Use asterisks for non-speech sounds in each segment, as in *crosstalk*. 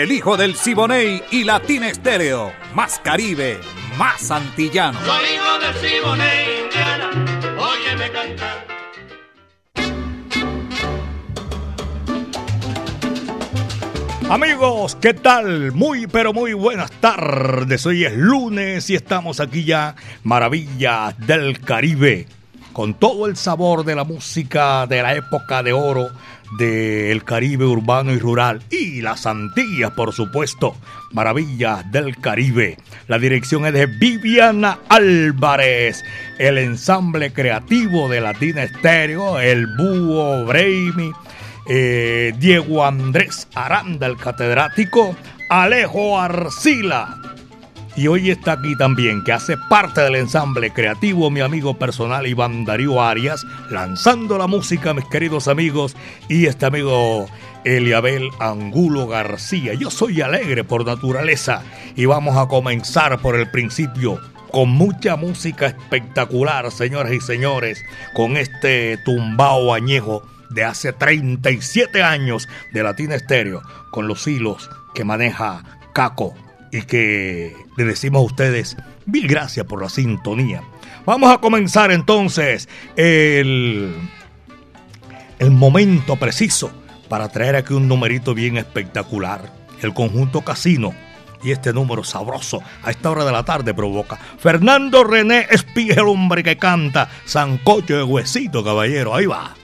el hijo del Siboney y Latina Estéreo. Más Caribe, más antillano. Soy hijo del Siboney, Indiana, óyeme cantar. Amigos, ¿qué tal? Muy pero muy buenas tardes. Hoy es lunes y estamos aquí ya, Maravillas del Caribe, con todo el sabor de la música de la época de oro del Caribe urbano y rural y las Antillas, por supuesto. Maravillas del Caribe. La dirección es de Viviana Álvarez. El ensamble creativo de Latina Estéreo, el Búho Breimi, eh, Diego Andrés Aranda, el catedrático, Alejo Arcila, y hoy está aquí también, que hace parte del ensamble creativo, mi amigo personal Iván Darío Arias, lanzando la música, mis queridos amigos, y este amigo Eliabel Angulo García. Yo soy alegre por naturaleza y vamos a comenzar por el principio con mucha música espectacular, señoras y señores, con este tumbao añejo de hace 37 años de Latina Estéreo, con los hilos que maneja Caco y que le decimos a ustedes mil gracias por la sintonía. Vamos a comenzar entonces el, el momento preciso para traer aquí un numerito bien espectacular. El conjunto casino. Y este número sabroso a esta hora de la tarde provoca. Fernando René Espí, el hombre que canta. Sancocho de huesito, caballero. Ahí va.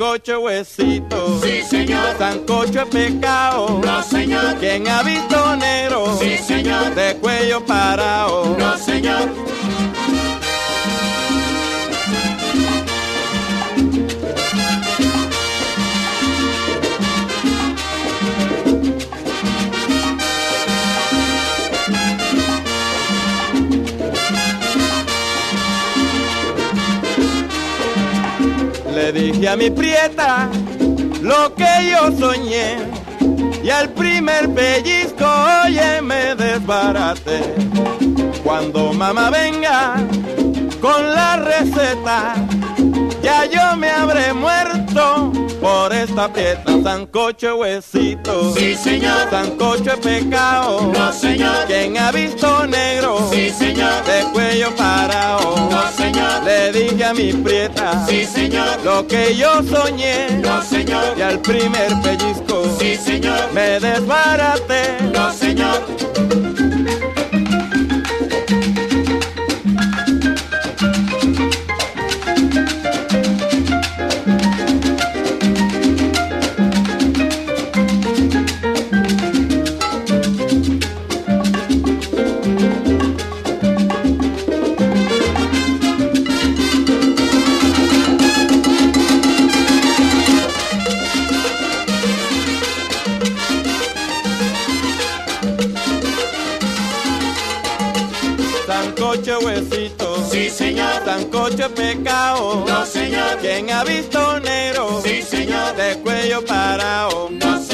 Sancocho huesito. Sí, señor. Sancocho es pecado. No, señor. ¿Quién ha visto negro? Sí, señor. De cuello parado. No, señor. Dije a mi prieta lo que yo soñé y al primer pellizco oye me desbarate. Cuando mamá venga con la receta, ya yo me habré muerto por esta pieta, sancocho huesito. Sí, señor. Sancocho es pecado. No, señor. ¿Quién ha visto negro? Sí, señor. De cuello parado. No, señor. Le dije a mi prieta. Sí, señor. Lo que yo soñé. No, señor. Y al primer pellizco. Sí, señor. Me desbarate. No, señor. Pecado. No, señor. ¿Quién ha visto negro? Sí, señor. De cuello parado. No, señor.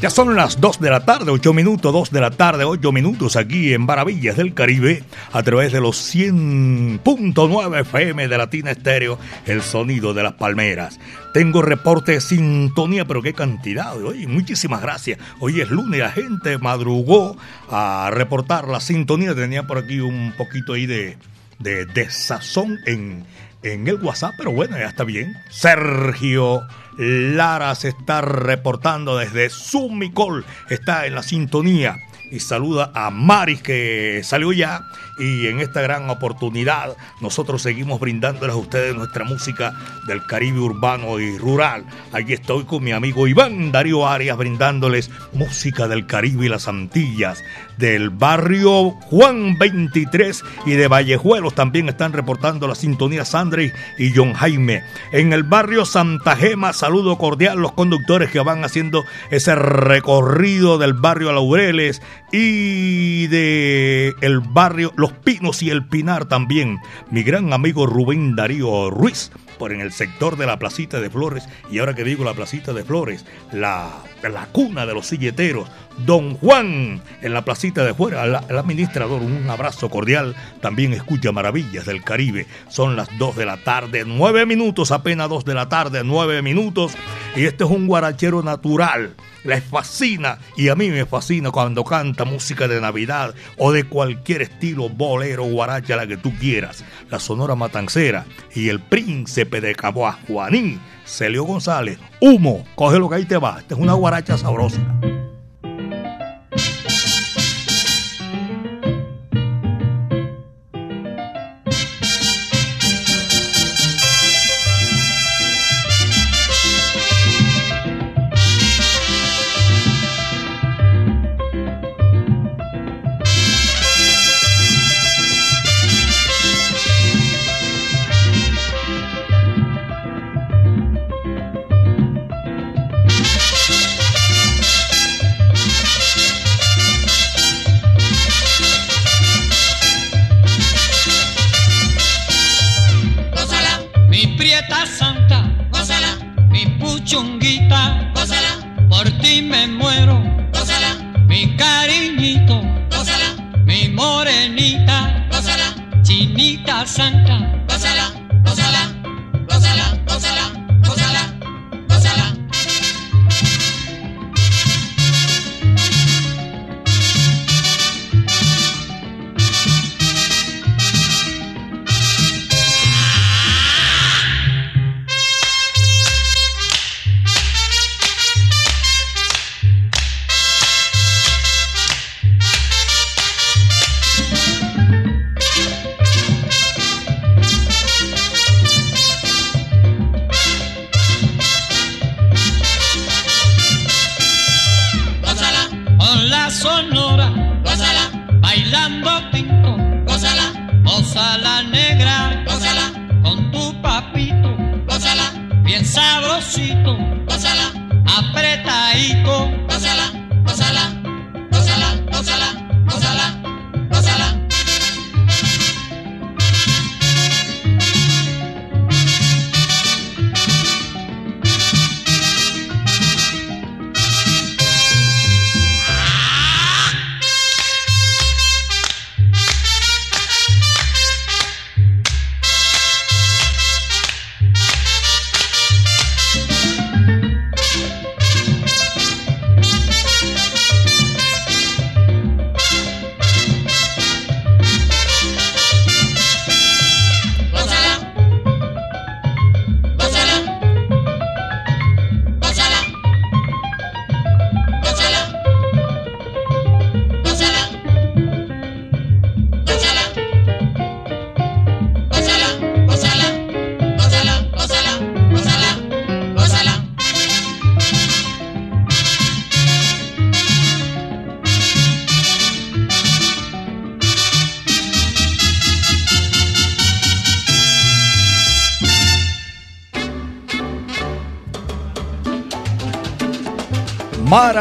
Ya son las 2 de la tarde, 8 minutos, 2 de la tarde, 8 minutos aquí en Maravillas del Caribe a través de los 100.9 FM de Latina Estéreo, el sonido de las palmeras. Tengo reporte de sintonía, pero qué cantidad. Oye, muchísimas gracias. Hoy es lunes, la gente madrugó a reportar la sintonía. Tenía por aquí un poquito ahí de, de desazón en, en el WhatsApp, pero bueno, ya está bien. Sergio Lara se está reportando desde Sumicol, está en la sintonía y saluda a Maris que salió ya y en esta gran oportunidad nosotros seguimos brindándoles a ustedes nuestra música del Caribe urbano y rural. Aquí estoy con mi amigo Iván Darío Arias brindándoles música del Caribe y las Antillas, del barrio Juan 23 y de Vallejuelos también están reportando la sintonía Sandri y John Jaime. En el barrio Santa Gema, saludo cordial los conductores que van haciendo ese recorrido del barrio Laureles y de el barrio Los Pinos y el Pinar también. Mi gran amigo Rubén Darío Ruiz por en el sector de la placita de Flores. Y ahora que digo la placita de Flores, la, la cuna de los silleteros, Don Juan en la placita de fuera, el administrador, un abrazo cordial, también escucha Maravillas del Caribe, son las 2 de la tarde, 9 minutos, apenas 2 de la tarde, 9 minutos. Y este es un guarachero natural les fascina y a mí me fascina cuando canta música de Navidad o de cualquier estilo, bolero, guaracha, la que tú quieras. La Sonora Matancera y el príncipe de Caboa, Juanín, Celio González, Humo, coge lo que ahí te va. Esta es una guaracha sabrosa.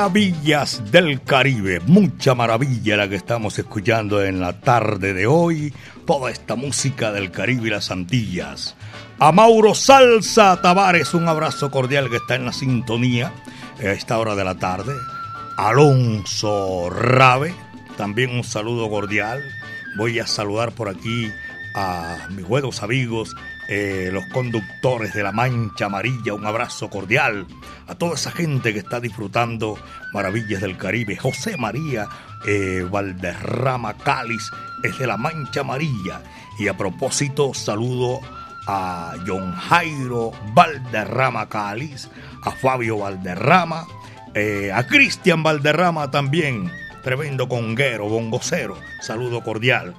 Maravillas del Caribe, mucha maravilla la que estamos escuchando en la tarde de hoy, toda esta música del Caribe y las Antillas. A Mauro Salsa Tavares, un abrazo cordial que está en la sintonía a esta hora de la tarde. Alonso Rabe. También un saludo cordial. Voy a saludar por aquí a mis buenos amigos, eh, los conductores de la Mancha Amarilla. Un abrazo cordial a toda esa gente que está disfrutando Maravillas del Caribe. José María eh, Valderrama Cáliz es de la Mancha Amarilla. Y a propósito, saludo a John Jairo Valderrama Cáliz, a Fabio Valderrama, eh, a Cristian Valderrama también, tremendo conguero, bongocero, saludo cordial.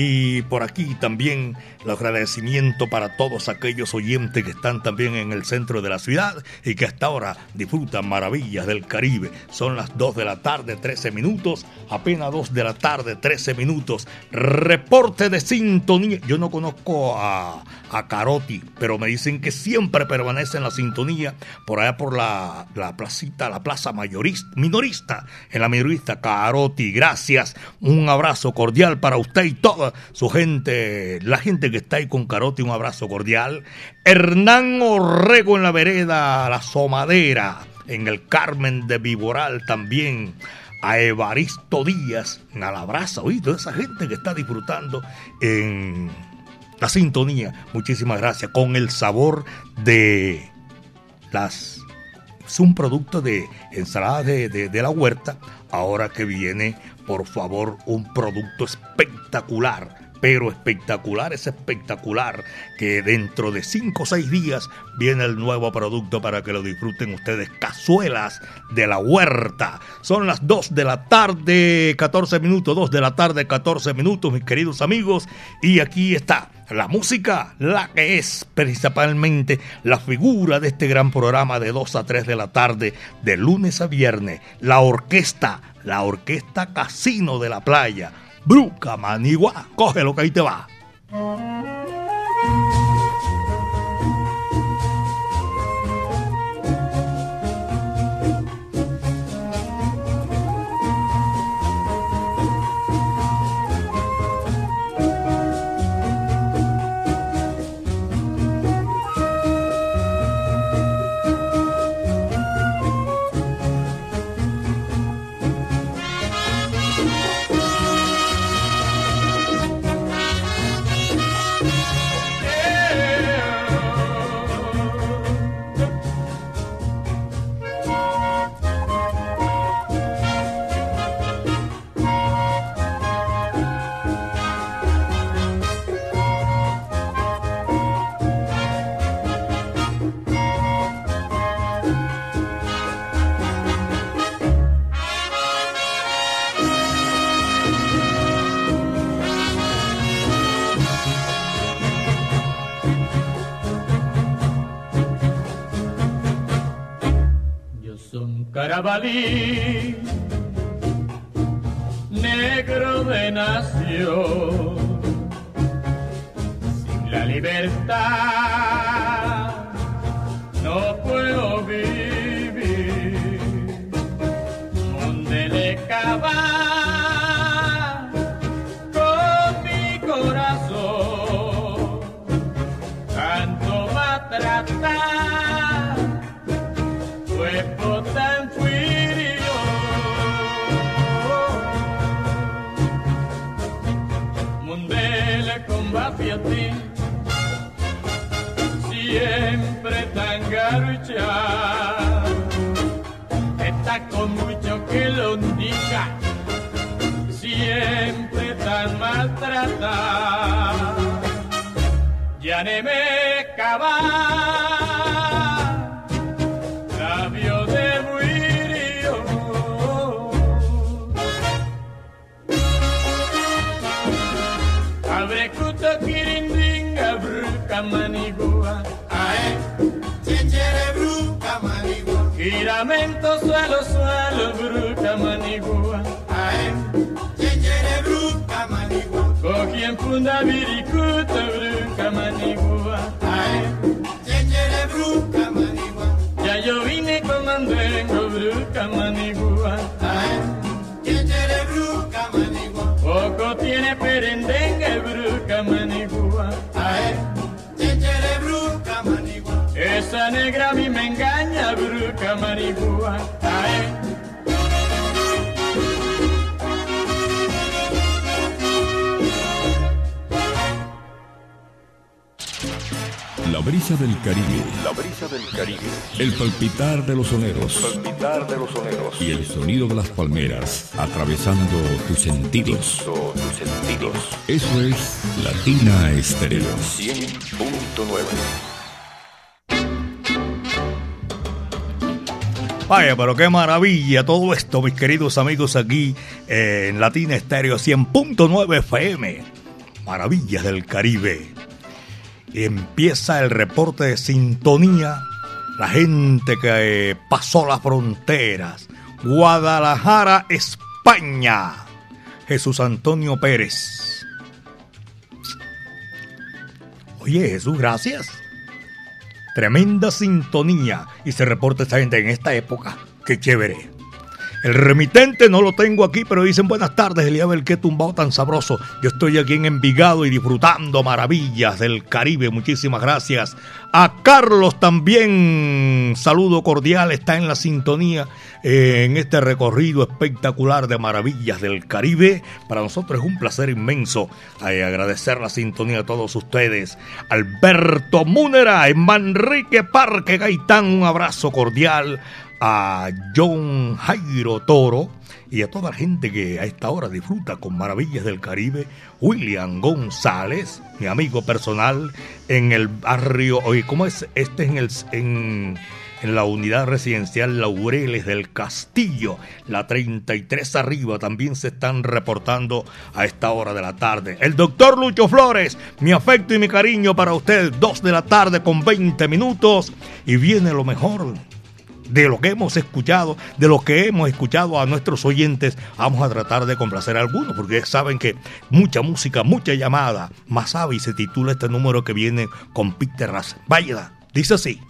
Y por aquí también el agradecimiento para todos aquellos oyentes que están también en el centro de la ciudad y que hasta ahora disfrutan maravillas del Caribe. Son las 2 de la tarde, 13 minutos, apenas 2 de la tarde, 13 minutos. Reporte de sintonía. Yo no conozco a, a Carotti, pero me dicen que siempre permanece en la sintonía por allá por la, la placita, la plaza mayorista, minorista, en la minorista Carotti. Gracias. Un abrazo cordial para usted y su gente, la gente que está ahí con Carotti, un abrazo cordial. Hernán Orrego en la vereda La Somadera, en el Carmen de Viboral también. A Evaristo Díaz en Alabraza, oí, toda esa gente que está disfrutando en la sintonía. Muchísimas gracias. Con el sabor de las. Es un producto de ensalada de, de la huerta. Ahora que viene, por favor, un producto espectacular pero espectacular, es espectacular que dentro de 5 o 6 días viene el nuevo producto para que lo disfruten ustedes, cazuelas de la huerta. Son las 2 de la tarde, 14 minutos, 2 de la tarde, 14 minutos, mis queridos amigos, y aquí está la música, la que es principalmente la figura de este gran programa de 2 a 3 de la tarde, de lunes a viernes, la orquesta, la orquesta Casino de la Playa Bruca Manigua. Coge lo que ahí te va. Carabalí, negro de nación, sin la libertad ya ne me cava, labio de buirio. Abre kuto kirindinga bruka manigua, ae, Chenjere bruca manigua, giramento suelo suelo bruka manigua, en funda virikuto bruka manigua, ae, chenjere bruca manigua, ya yo vine con mandengo bruka manigua, ae, chenjere bruca manigua, poco tiene perendengue bruka manigua, ae, chenjere bruca manigua, esa negra a mí me engaña bruka manigua, ae. La brisa del Caribe. La brisa del Caribe. El palpitar de los soneros. palpitar de los soneros. Y el sonido de las palmeras atravesando tus sentidos. tus sentidos. Eso es Latina Estéreo 100.9. Vaya, pero qué maravilla todo esto, mis queridos amigos, aquí en Latina Estéreo 100.9 FM. Maravillas del Caribe. Empieza el reporte de sintonía. La gente que pasó las fronteras. Guadalajara, España. Jesús Antonio Pérez. Oye, Jesús, gracias. Tremenda sintonía. Y se reporta esta gente en esta época. Qué chévere. El remitente no lo tengo aquí, pero dicen buenas tardes, Eliabel, qué tumbado tan sabroso. Yo estoy aquí en Envigado y disfrutando maravillas del Caribe. Muchísimas gracias. A Carlos también, saludo cordial, está en la sintonía eh, en este recorrido espectacular de maravillas del Caribe. Para nosotros es un placer inmenso eh, agradecer la sintonía a todos ustedes. Alberto Múnera en Manrique Parque Gaitán, un abrazo cordial a John Jairo Toro y a toda la gente que a esta hora disfruta con Maravillas del Caribe, William González, mi amigo personal, en el barrio, oye, ¿cómo es? Este es en, el, en, en la unidad residencial Laureles del Castillo, la 33 arriba, también se están reportando a esta hora de la tarde. El doctor Lucho Flores, mi afecto y mi cariño para usted, 2 de la tarde con 20 minutos, y viene lo mejor de lo que hemos escuchado, de lo que hemos escuchado a nuestros oyentes, vamos a tratar de complacer a algunos, porque saben que mucha música, mucha llamada, más sabe y se titula este número que viene con Peter Ras. Vaya, dice así.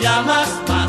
Llamas?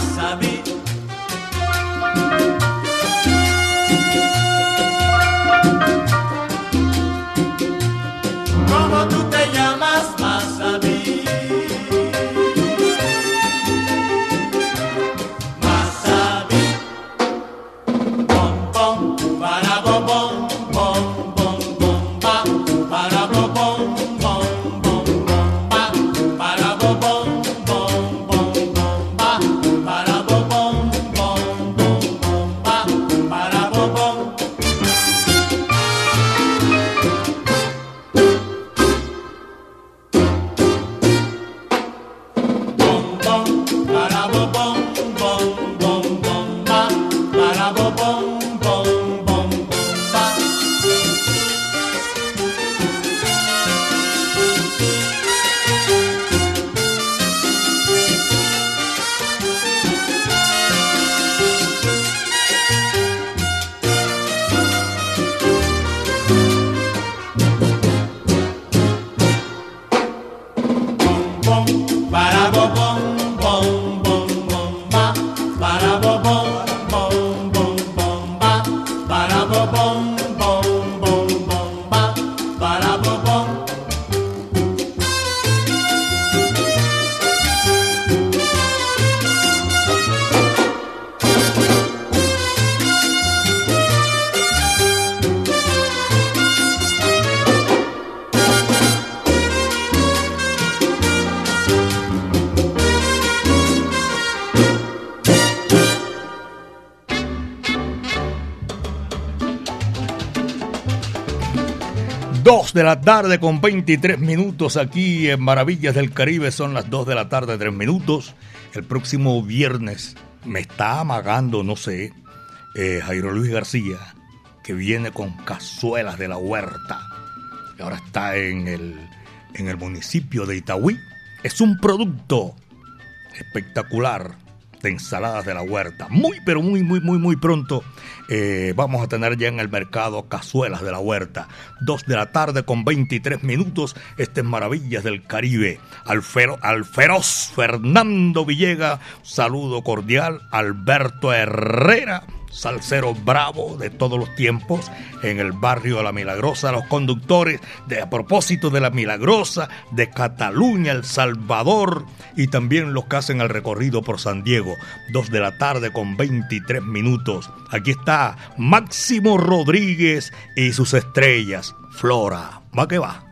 2 de la tarde con 23 minutos aquí en Maravillas del Caribe. Son las 2 de la tarde, 3 minutos. El próximo viernes me está amagando, no sé, eh, Jairo Luis García, que viene con cazuelas de la huerta. Ahora está en el, en el municipio de Itaúí. Es un producto espectacular de ensaladas de la huerta. Muy, pero muy, muy, muy, muy pronto eh, vamos a tener ya en el mercado cazuelas de la huerta. Dos de la tarde con 23 minutos. Este es Maravillas del Caribe. Al, al feroz Fernando Villega, saludo cordial. Alberto Herrera salsero bravo de todos los tiempos en el barrio de La Milagrosa, los conductores de a propósito de La Milagrosa, de Cataluña, El Salvador y también los que hacen el recorrido por San Diego, dos de la tarde con 23 minutos. Aquí está Máximo Rodríguez y sus estrellas, Flora. Va que va.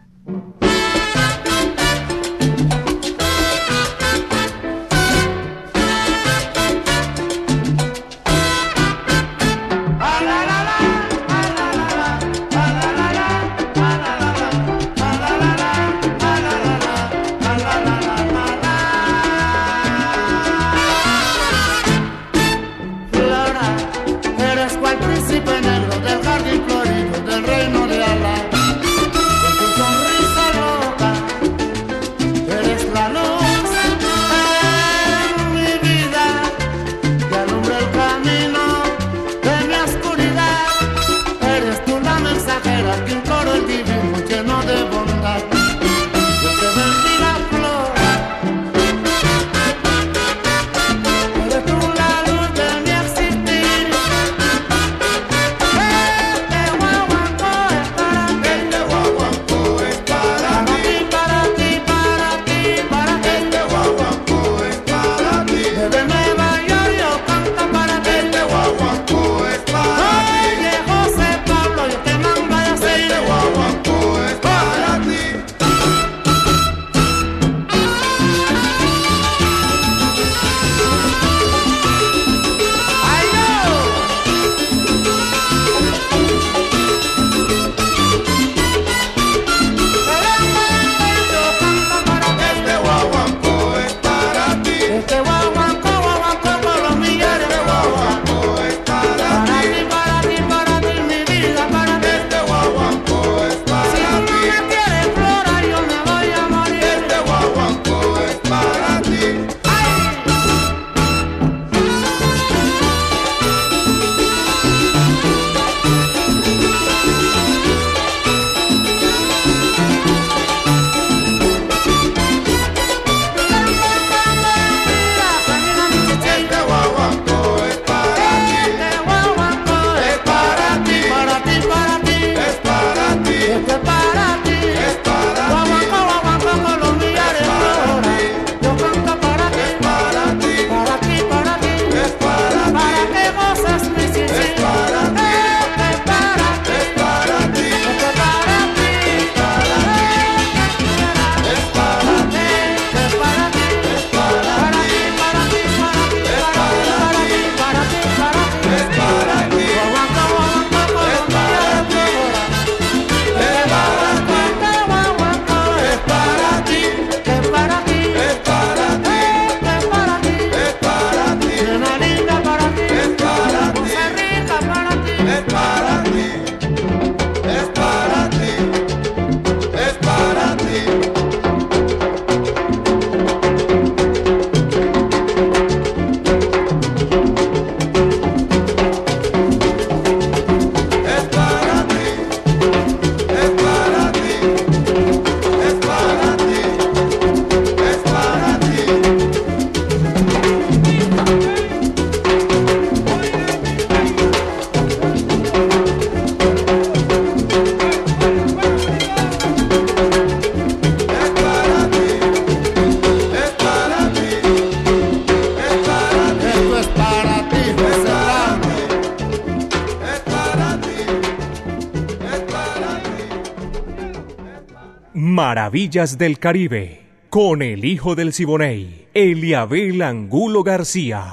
Maravillas del Caribe, con el hijo del Siboney, Eliabel Angulo García.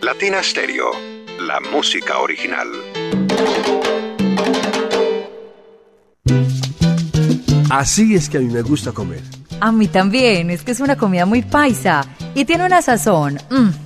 Latina Stereo, la música original. Así es que a mí me gusta comer. A mí también, es que es una comida muy paisa y tiene una sazón. Mmm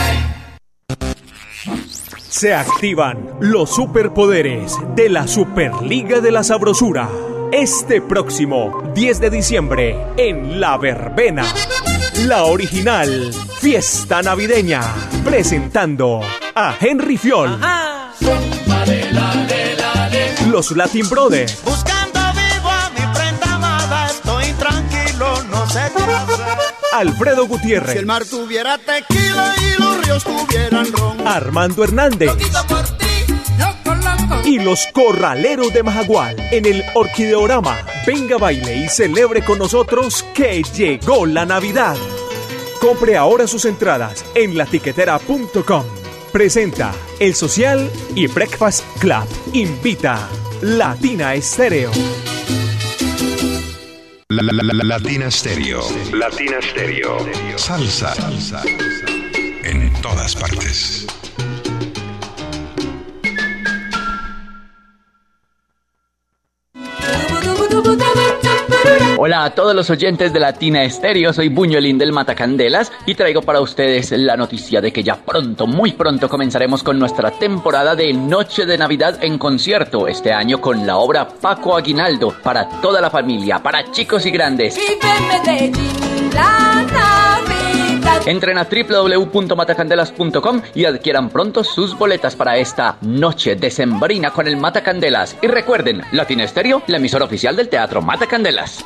Se activan los superpoderes de la Superliga de la Sabrosura. Este próximo 10 de diciembre en La Verbena. La original Fiesta Navideña. Presentando a Henry Fiol. Los Latin Brothers. Buscando vivo a mi prenda amada, estoy tranquilo, no sé qué hacer. Alfredo Gutiérrez. Si el mar tuviera tequila y los ríos tuvieran ron. Armando Hernández. por ti, y los corraleros de Majagual en el Orquideorama. Venga, baile y celebre con nosotros que llegó la Navidad. Compre ahora sus entradas en latiquetera.com. Presenta El Social y Breakfast Club. Invita Latina Estéreo. La, la, la, la- Latina Stereo. Latina Stereo. Salsa. Salsa. En todas partes. Hola a todos los oyentes de Latina Estéreo, soy Buñuelín del Matacandelas y traigo para ustedes la noticia de que ya pronto, muy pronto comenzaremos con nuestra temporada de Noche de Navidad en concierto, este año con la obra Paco Aguinaldo, para toda la familia, para chicos y grandes. Entren a www.matacandelas.com y adquieran pronto sus boletas para esta noche decembrina con el Matacandelas. Y recuerden, Latina Estéreo, la emisora oficial del Teatro Matacandelas.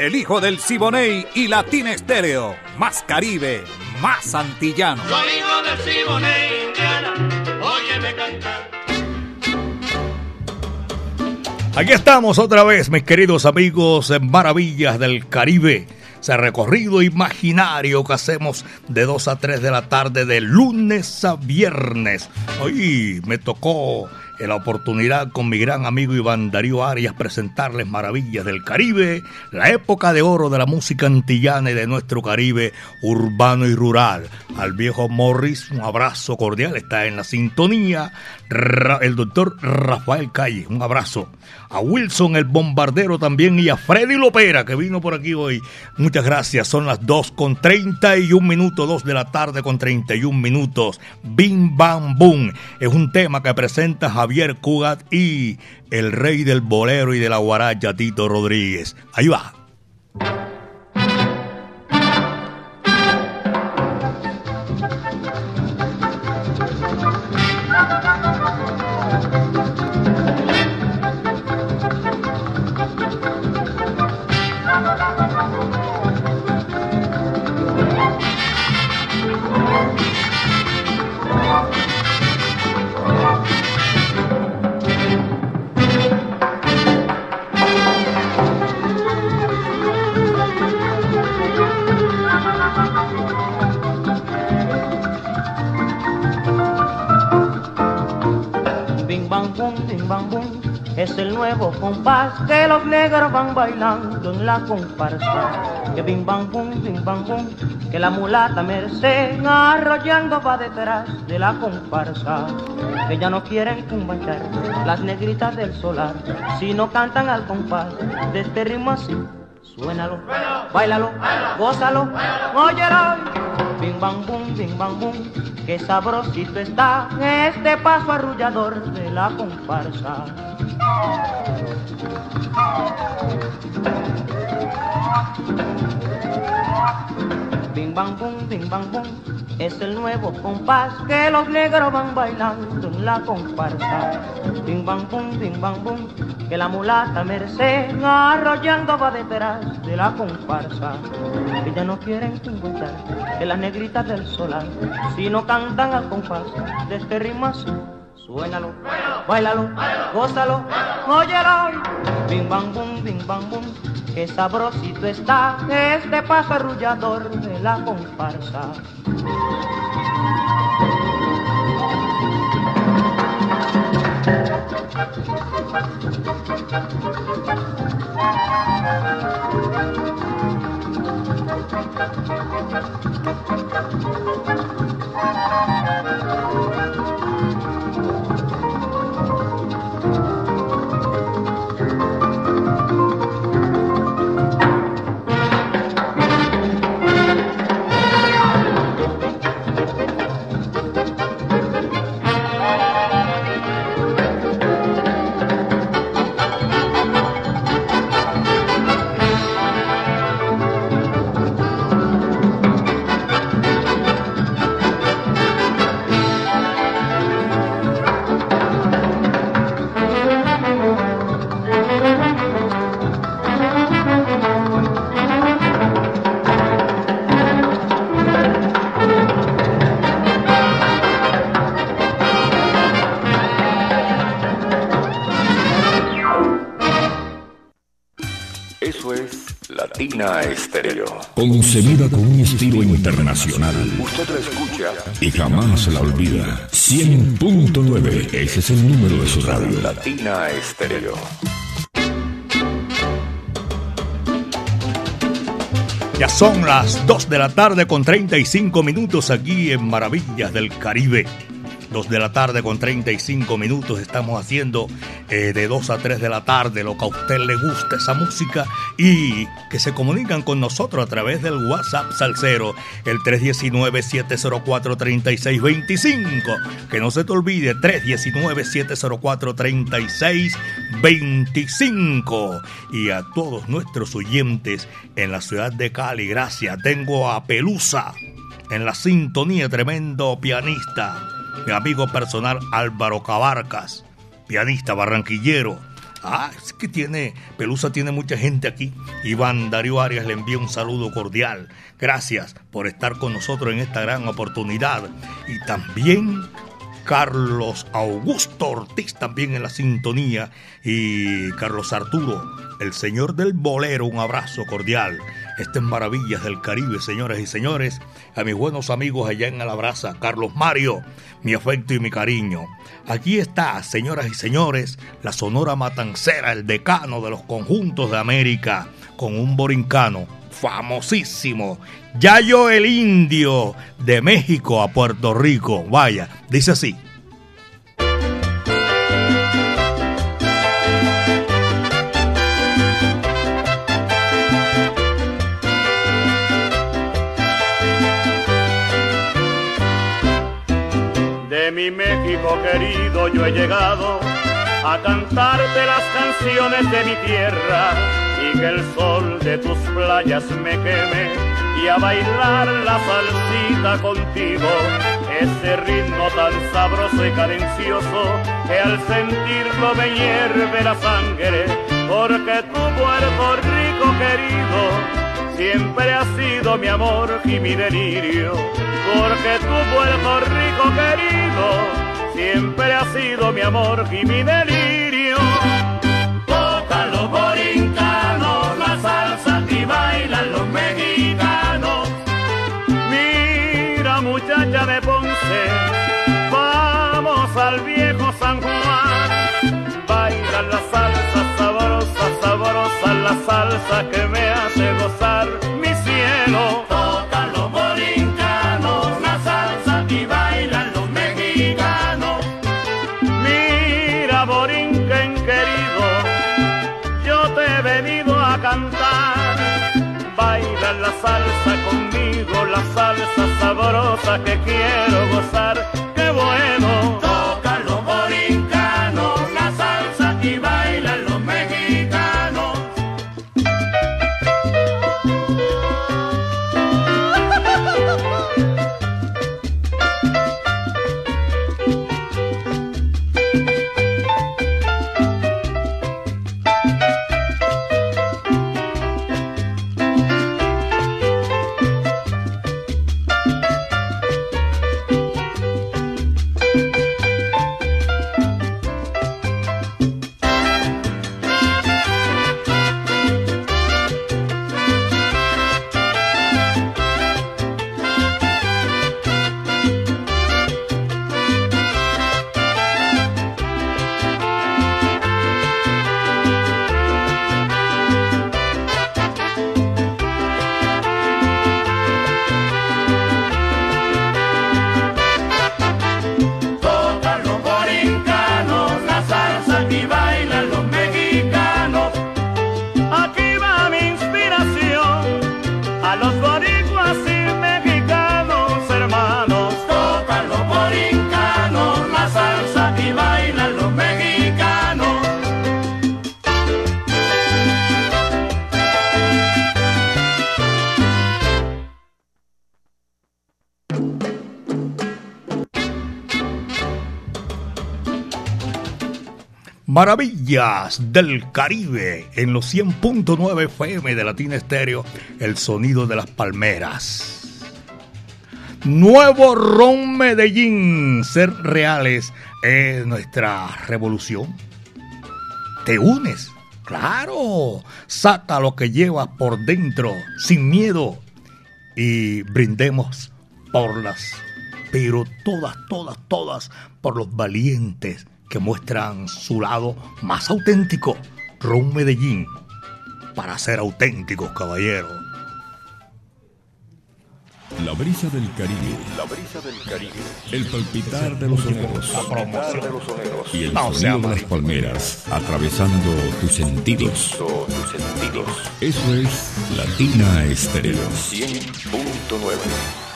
El hijo del Siboney y Latina Estéreo. Más Caribe, más antillano. Soy hijo del Siboney, Indiana, óyeme cantar. Aquí estamos otra vez, mis queridos amigos en Maravillas del Caribe. Ese recorrido imaginario que hacemos de 2 a 3 de la tarde de lunes a viernes. Hoy me tocó la oportunidad con mi gran amigo Iván Darío Arias presentarles Maravillas del Caribe, la época de oro de la música antillana y de nuestro Caribe urbano y rural. Al viejo Morris, un abrazo cordial, está en la sintonía. El doctor Rafael Calle, un abrazo. A Wilson el bombardero también y a Freddy Lopera que vino por aquí hoy. Muchas gracias, son las 2 con 31 minutos, 2 de la tarde con 31 minutos. Bim Bam Boom es un tema que presenta Javier Cugat y el rey del bolero y de la guaracha Tito Rodríguez. Ahí va. Bailando en la comparsa. Que bing bang boom, bing bang boom, que la mulata merced arrollando va detrás de la comparsa. Que ya no quieren cumbanchar las negritas del solar, sino cantan al compás de este ritmo así. Suénalo, bailalo, gózalo, óyelo. Bing bang boom, bing bang boom, qué sabrosito está este paso arrullador de la comparsa. Bing bang boom, bing bang boom, es el nuevo compás que los negros van bailando en la comparsa. Bing bang bum, bing bang bum, que la mulata merced arrollando va detrás de la comparsa. Que ya no quieren encontrar que las negritas del solar, si no cantan al compás de este ritmo así. Suénalo, bailalo, gózalo, óyelo. Bing bang bum, bing bang bum, que sabrosito está este paso arrullador de la comparsa. Latina Estéreo. Concebida con un estilo internacional. Usted la escucha y jamás la olvida. 100.9, ese es el número de su radio. Latina Estéreo. Ya son las 2 de la tarde con 35 minutos aquí en Maravillas del Caribe. 2 de la tarde con 35 minutos estamos haciendo eh, de 2 a 3 de la tarde lo que a usted le gusta esa música y que se comunican con nosotros a través del WhatsApp Salcero, el 319-704-3625. Que no se te olvide, 319-704-3625. Y a todos nuestros oyentes en la ciudad de Cali, gracias. Tengo a Pelusa en la sintonía, tremendo pianista mi amigo personal Álvaro Cabarcas, pianista barranquillero. Ah, es que tiene, Pelusa tiene mucha gente aquí. Iván Darío Arias le envía un saludo cordial. Gracias por estar con nosotros en esta gran oportunidad. Y también Carlos Augusto Ortiz también en la sintonía y Carlos Arturo, el señor del bolero, un abrazo cordial. Estas maravillas del Caribe, señoras y señores, a mis buenos amigos allá en Alabraza, Carlos Mario, mi afecto y mi cariño. Aquí está, señoras y señores, la Sonora Matancera, el decano de los conjuntos de América, con un borincano famosísimo, Yayo el Indio, de México a Puerto Rico. Vaya, dice así. México querido yo he llegado a cantarte las canciones de mi tierra y que el sol de tus playas me queme y a bailar la salsita contigo, ese ritmo tan sabroso y cadencioso que al sentirlo me hierve la sangre, porque tu Puerto Rico querido siempre ha sido mi amor y mi delirio, porque tu Puerto Rico querido siempre ha sido mi amor y mi delirio. Tócalo borincanos, la salsa y bailan los mexicanos. Mira muchacha de Ponce, vamos al viejo salsa que me hace gozar mi cielo. Tocan los borincanos, la salsa y bailan los mexicanos. Mira Borinquen querido, yo te he venido a cantar. Baila la salsa conmigo, la salsa sabrosa que quiero gozar. Maravillas del Caribe en los 100.9 FM de Latina Estéreo, el sonido de las palmeras. Nuevo Ron Medellín, ser reales es nuestra revolución. ¿Te unes? Claro, saca lo que llevas por dentro, sin miedo, y brindemos por las, pero todas, todas, todas, por los valientes que muestran su lado más auténtico. Ron Medellín, para ser auténticos, caballeros. La brisa del Caribe. La brisa del Caribe. El palpitar de los soneros. La promoción de los soneros. Y el No, sonido de las palmeras, atravesando tus sentidos. Tus sentidos. Eso es Latina Estéreo. 100.9.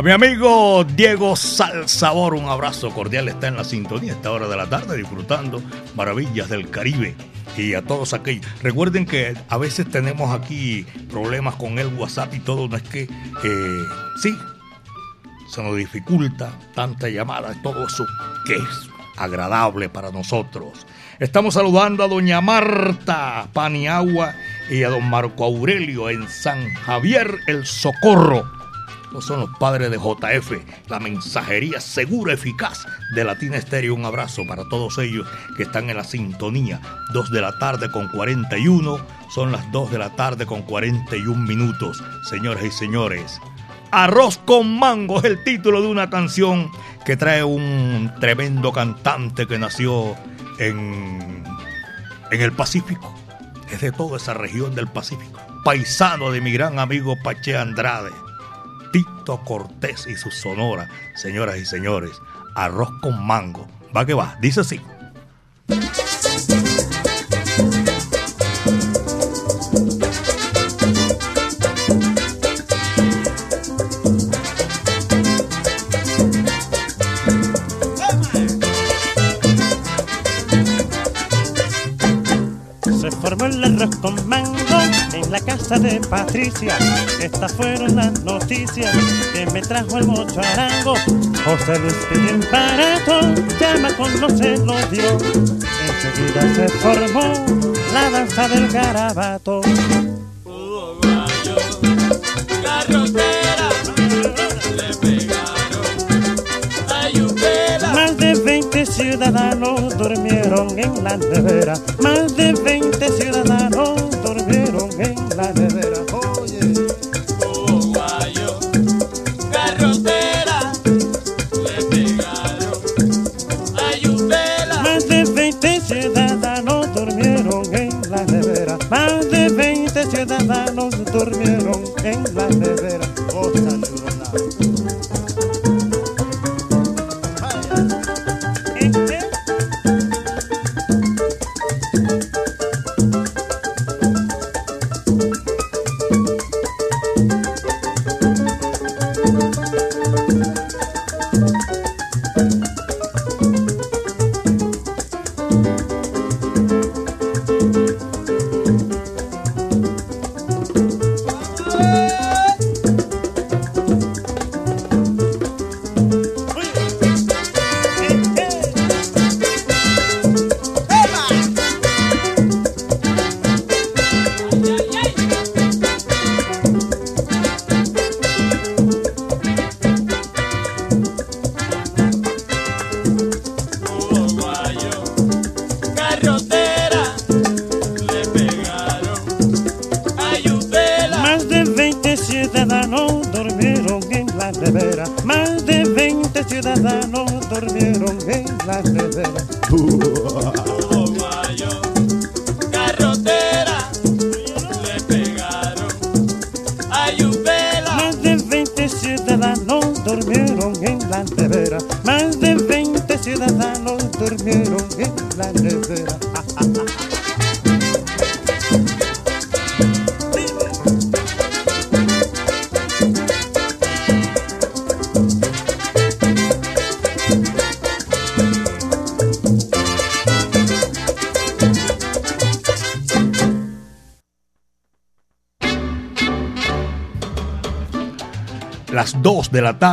A mi amigo Diego Salsabor, un abrazo cordial, está en la sintonía a esta hora de la tarde disfrutando maravillas del Caribe. Y a todos aquellos, recuerden que a veces tenemos aquí problemas con el WhatsApp y todo, no es que, eh, sí, se nos dificulta tanta llamada, todo eso que es agradable para nosotros. Estamos saludando a doña Marta Paniagua y a don Marco Aurelio en San Javier el Socorro. No son los padres de JF, la mensajería segura, eficaz de Latina Estéreo. Un abrazo para todos ellos que están en la sintonía. 2 de la tarde con 41, son las 2 de la tarde con 41 minutos. Señoras y señores, Arroz con mango es el título de una canción que trae un tremendo cantante que nació en, en el Pacífico. Es de toda esa región del Pacífico. Paisano de mi gran amigo Pache Andrade. Tito Cortés y su sonora, señoras y señores. Arroz con mango. Va que va, dice así. Casa de Patricia. Estas fueron las noticias que me trajo el mocho arango. José Luis pidió un barato, llama con se lo dio. Enseguida se formó la danza del garabato. Carrotera, le pegaron ayudela. Más de 20 ciudadanos durmieron en la nevera. Más de 20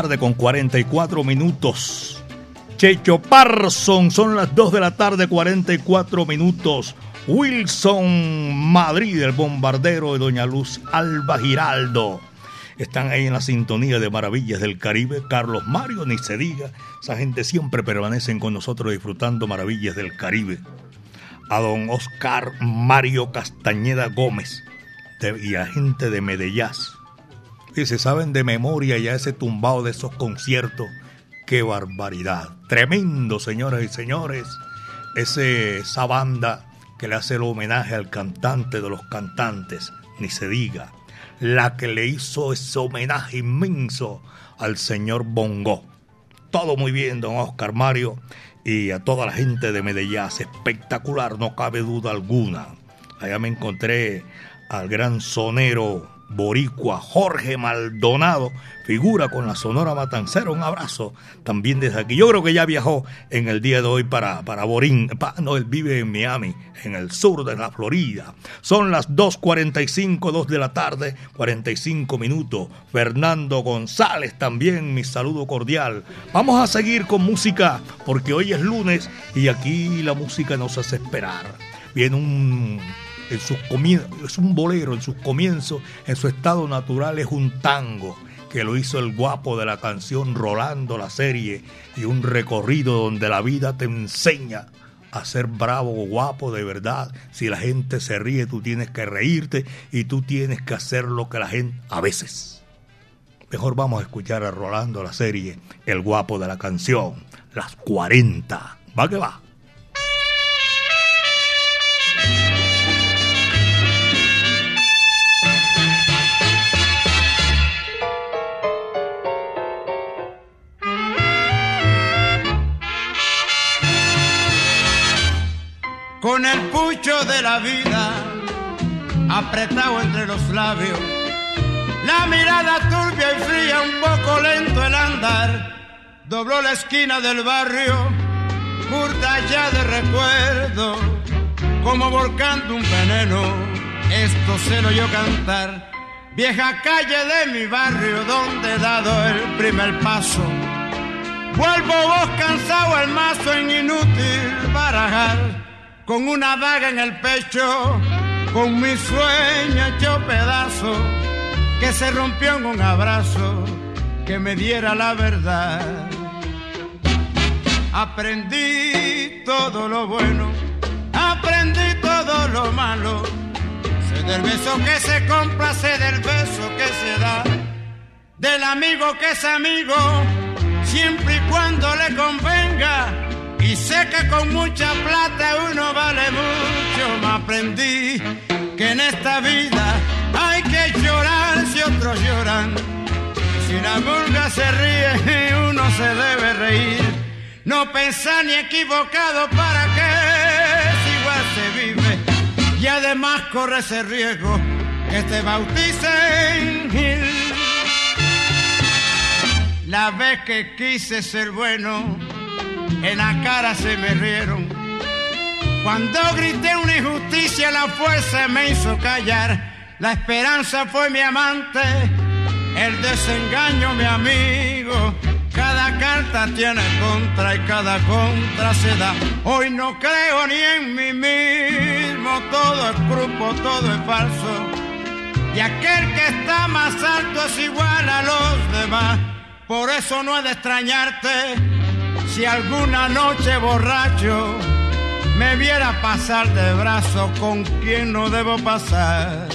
tarde con 44 minutos. Checho Parson, son las 2 de la tarde, 44 minutos. Wilson Madrid, el bombardero de Doña Luz Alba Giraldo. Están ahí en la sintonía de Maravillas del Caribe. Carlos Mario, ni se diga. Esa gente siempre permanecen con nosotros disfrutando Maravillas del Caribe. A don Oscar Mario Castañeda Gómez y a gente de Medellín. Y se saben de memoria ya ese tumbado de esos conciertos. ¡Qué barbaridad! Tremendo, señoras y señores. Ese, esa banda que le hace el homenaje al cantante de los cantantes, ni se diga la que le hizo ese homenaje inmenso al señor Bongo. Todo muy bien, don Oscar Mario, y a toda la gente de Medellín. Espectacular, no cabe duda alguna. Allá me encontré al gran sonero boricua Jorge Maldonado, figura con la Sonora Matancera. Un abrazo también desde aquí. Yo creo que ya viajó en el día de hoy para, para Borín. no, él vive en Miami, en el sur de la Florida. Son las 2.45, 2 de la tarde, 45 minutos. Fernando González también, mi saludo cordial. Vamos a seguir con música porque hoy es lunes y aquí la música nos hace esperar. Viene un en sus es un bolero en sus comienzos, en su estado natural es un tango que lo hizo el guapo de la canción Rolando la serie y un recorrido donde la vida te enseña a ser bravo o guapo de verdad. Si la gente se ríe, tú tienes que reírte y tú tienes que hacer lo que la gente a veces. Mejor vamos a escuchar a Rolando la serie, el guapo de la canción, las 40. Va que va. Con el pucho de la vida apretado entre los labios, la mirada turbia y fría, un poco lento el andar, dobló la esquina del barrio, curta ya de recuerdo, como volcando un veneno, esto se lo oyó cantar, vieja calle de mi barrio donde he dado el primer paso. Vuelvo vos cansado el mazo en inútil barajar con una daga en el pecho, con mi sueño hecho pedazo, que se rompió en un abrazo que me diera la verdad. Aprendí todo lo bueno, aprendí todo lo malo. Sé del beso que se compra, sé del beso que se da, del amigo que es amigo, siempre y cuando le convenga y sé que con mucha plata uno vale mucho. Me aprendí que en esta vida hay que llorar si otros lloran. Si la vulga se ríe, *laughs* uno se debe reír. No pensar ni equivocado para que si igual se vive. Y además corre ese riesgo que te bauticen. La vez que quise ser bueno en la cara se me rieron. Cuando grité una injusticia, la fuerza me hizo callar. La esperanza fue mi amante, el desengaño mi amigo. Cada carta tiene contra y cada contra se da. Hoy no creo ni en mí mismo, todo es grupo, todo es falso. Y aquel que está más alto es igual a los demás. Por eso no he de extrañarte si alguna noche borracho me viera pasar de brazo con quien no debo pasar.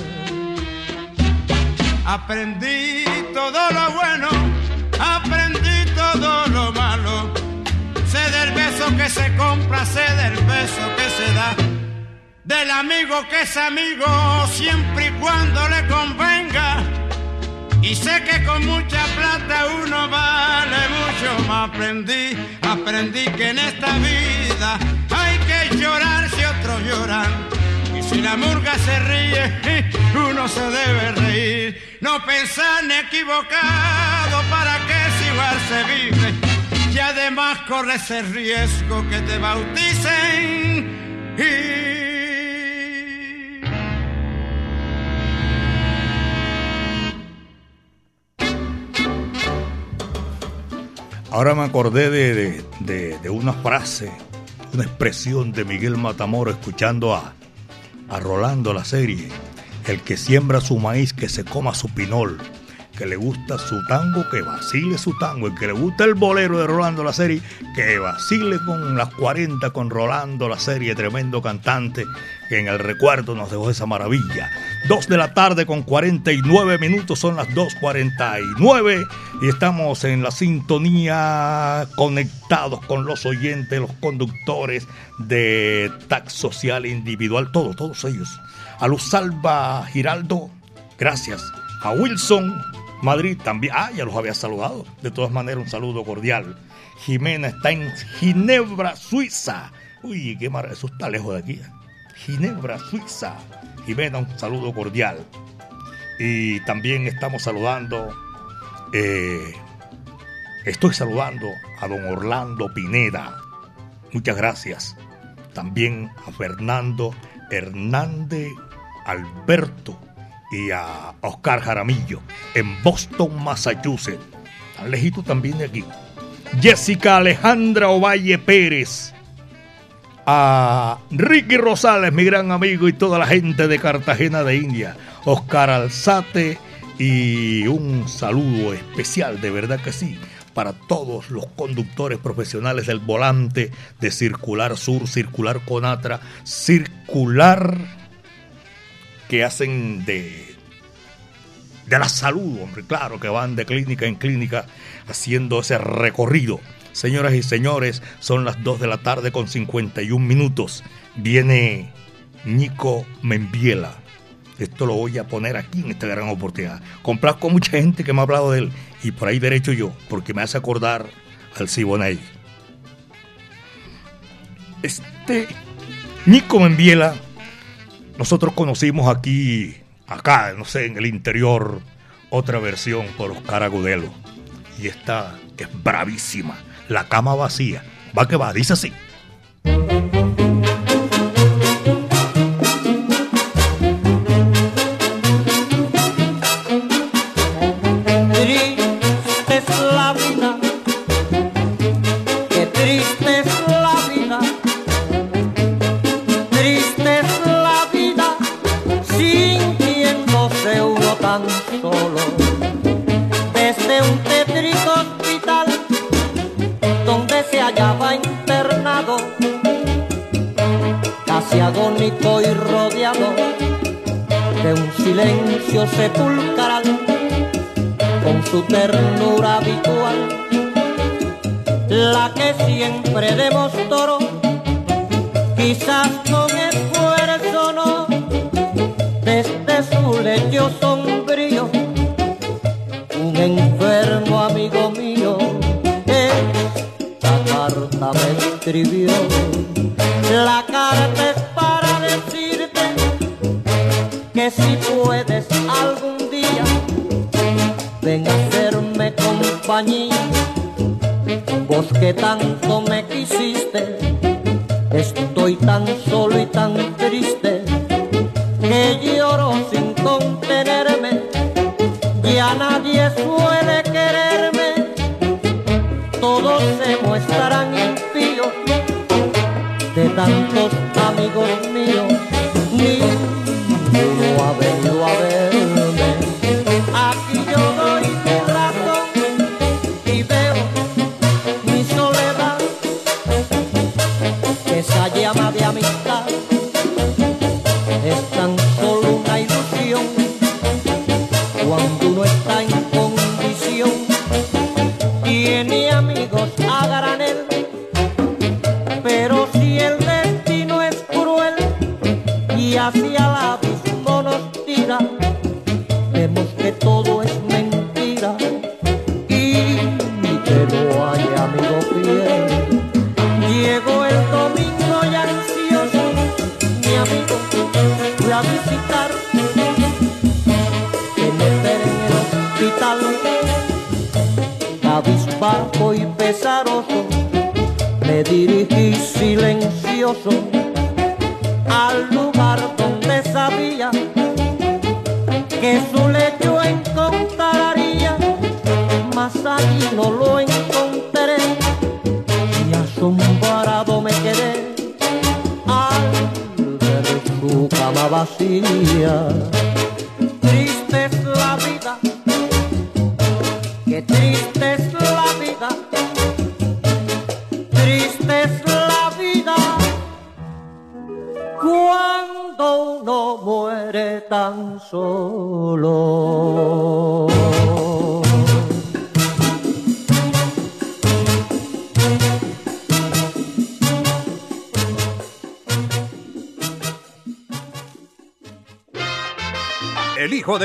Aprendí todo lo bueno, aprendí todo lo malo. Sé del beso que se compra, sé del beso que se da. Del amigo que es amigo siempre y cuando le convenga y sé que con mucha plata uno vale mucho. Me aprendí, aprendí que en esta vida hay que llorar si otros lloran. Y si la murga se ríe, *laughs* uno se debe reír. No pensar ni equivocado para que si igual se vive. Y además corre ese riesgo que te bauticen. Y Ahora me acordé de, de- de- de una frase, una expresión de Miguel Matamoros escuchando a, a Rolando la serie. El que siembra su maíz, que se coma su pinol. Que le gusta su tango, que vacile su tango. El que le gusta el bolero de Rolando la serie, que vacile con las 40 con Rolando la serie, tremendo cantante que en el recuerdo nos dejó esa maravilla. Dos de la tarde con 49 minutos, son las 2.49 y estamos en la sintonía conectados con los oyentes, los conductores de TAC Social Individual, todos, todos ellos. A Luz Salva Giraldo, gracias. A Wilson Madrid también, ah, ya los había saludado. De todas maneras, un saludo cordial. Jimena está en Ginebra, Suiza. Uy, qué maravilla, eso está lejos de aquí. Ginebra, Suiza. Jimena, un saludo cordial. Y también estamos saludando, eh, estoy saludando a don Orlando Pineda. Muchas gracias. También a Fernando Hernández Alberto y a Oscar Jaramillo en Boston, Massachusetts. Tan lejito también de aquí. Jessica Alejandra Ovalle Pérez. A Ricky Rosales, mi gran amigo, y toda la gente de Cartagena de India. Oscar Alzate y un saludo especial, de verdad que sí, para todos los conductores profesionales del volante de Circular Sur, Circular Conatra, Circular que hacen de, de la salud, hombre, claro, que van de clínica en clínica haciendo ese recorrido. Señoras y señores, son las 2 de la tarde con 51 minutos. Viene Nico Membiela. Esto lo voy a poner aquí en esta gran oportunidad. Complazco a mucha gente que me ha hablado de él y por ahí derecho yo, porque me hace acordar al Siboney. Este Nico Membiela nosotros conocimos aquí, acá, no sé, en el interior, otra versión por Oscar Agudelo. Y esta es bravísima, La cama vacía. Va que va, dice así. Silencio sepulcral con su ternura habitual, la que siempre demostró, quizás con esfuerzo no, desde su lecho sombrío, un enfermo amigo mío, esta carta me escribió, Vos que tanto me quisiste, estoy tan solo y tan triste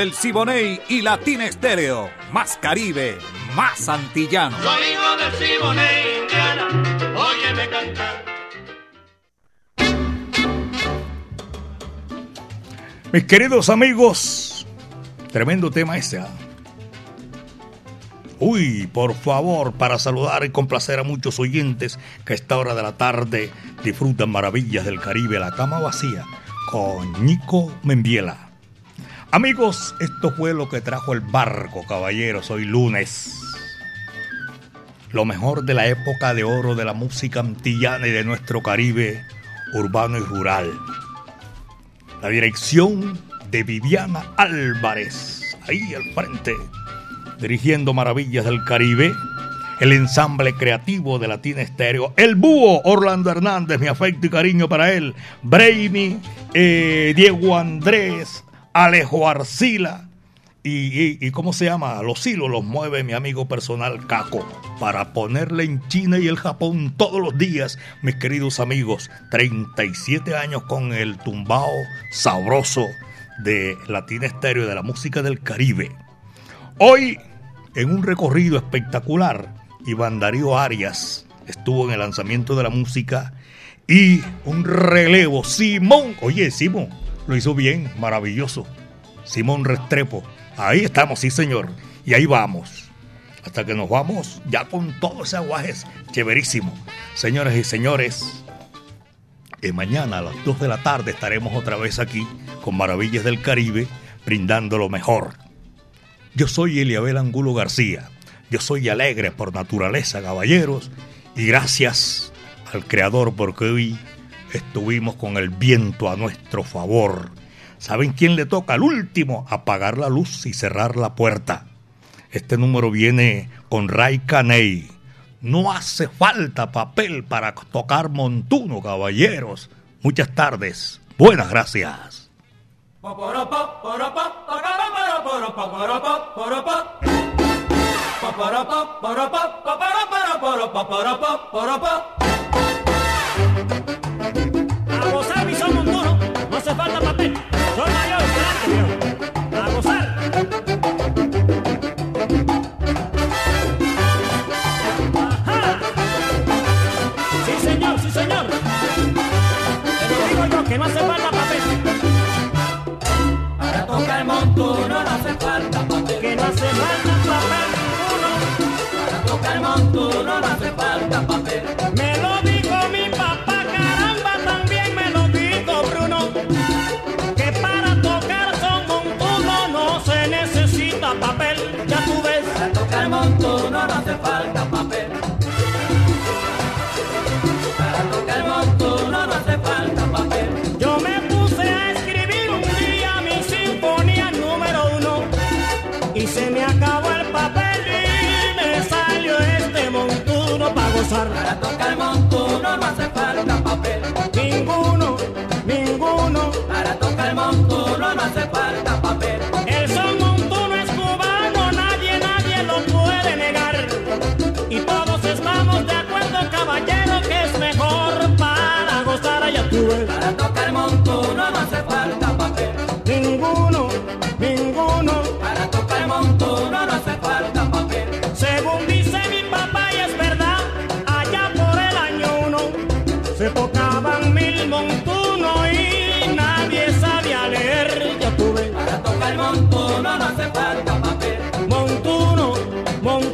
El Siboney y Latina Estéreo. Más Caribe, más antillano. Soy hijo del Siboney, Indiana, óyeme cantar. Mis queridos amigos, tremendo tema ese. ¿ah? Uy, por favor, para saludar y complacer a muchos oyentes que a esta hora de la tarde disfrutan maravillas del Caribe, la cama vacía, con Nico Membiela. Amigos, esto fue lo que trajo el barco, caballeros, hoy lunes. Lo mejor de la época de oro de la música antillana y de nuestro Caribe urbano y rural. La dirección de Viviana Álvarez, ahí al frente, dirigiendo Maravillas del Caribe. El ensamble creativo de Latina Estéreo. El búho Orlando Hernández, mi afecto y cariño para él. Brainy, eh, Diego Andrés, Alejo Arcila. Y, ¿cómo se llama? Los hilos los mueve mi amigo personal Caco para ponerle en China y el Japón todos los días, mis queridos amigos. 37 años con el tumbao sabroso de Latina Estéreo de la música del Caribe. Hoy, en un recorrido espectacular, Iván Darío Arias estuvo en el lanzamiento de la música y un relevo. Simón, oye, Simón, lo hizo bien, maravilloso. Simón Restrepo, ahí estamos, sí, señor. Y ahí vamos. Hasta que nos vamos ya con todo ese aguaje chéverísimo. Señoras y señores, eh, mañana a las 2 de la tarde estaremos otra vez aquí con Maravillas del Caribe, brindando lo mejor. Yo soy Eliabel Angulo García. Yo soy alegre por naturaleza, caballeros. Y gracias al Creador porque hoy estuvimos con el viento a nuestro favor. ¿Saben quién le toca al último? Apagar la luz y cerrar la puerta. Este número viene con Ray Caney. No hace falta papel para tocar montuno, caballeros. Muchas tardes. Buenas gracias. No hace falta papel. Me lo dijo mi papá, caramba, también me lo dijo Bruno. Que para tocar son montuno no se necesita papel, ya tú ves. Para tocar montuno no hace falta papel. Ninguno, ninguno. Para tocar montuno no hace falta papel.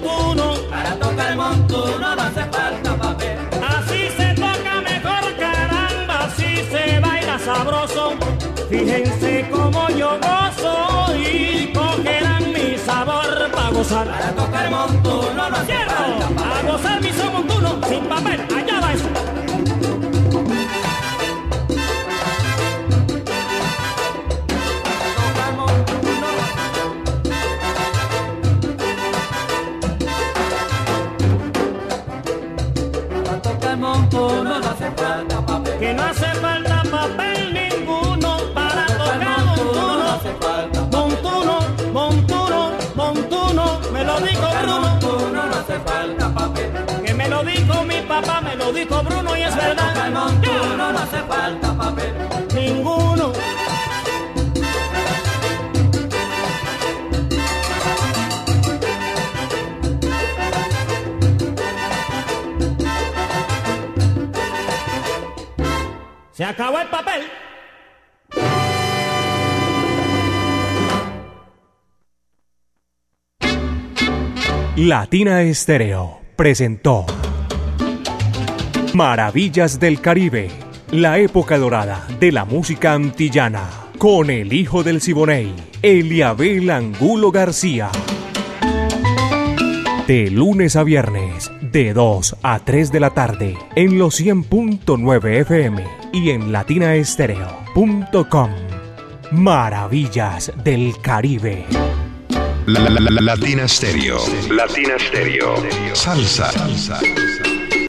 Montuno, Para tocar montuno no hace falta papel. así se toca mejor, caramba, así se baila sabroso. Fíjense cómo yo gozo y cogerán mi sabor para gozar. Para tocar montuno no hace falta papel. a gozar mi son montuno sin papel, allá que no hace falta papel ninguno para tocar montuno, montuno, montuno, montuno, me lo dijo Bruno. Montuno no hace falta papel. Que me lo dijo mi papá, me lo dijo Bruno y es verdad. Montuno no hace falta papel. Ninguno Se acabó el papel. Latina Estéreo presentó Maravillas del Caribe, la época dorada de la música antillana, con el hijo del Siboney, Eliabel Angulo García. De lunes a viernes, de 2 a 3 de la tarde, en los 100.9 FM y en latinaestereo.com. Maravillas del Caribe. La, la, la, la, Latina Stereo. Latina Stereo. Salsa. Salsa.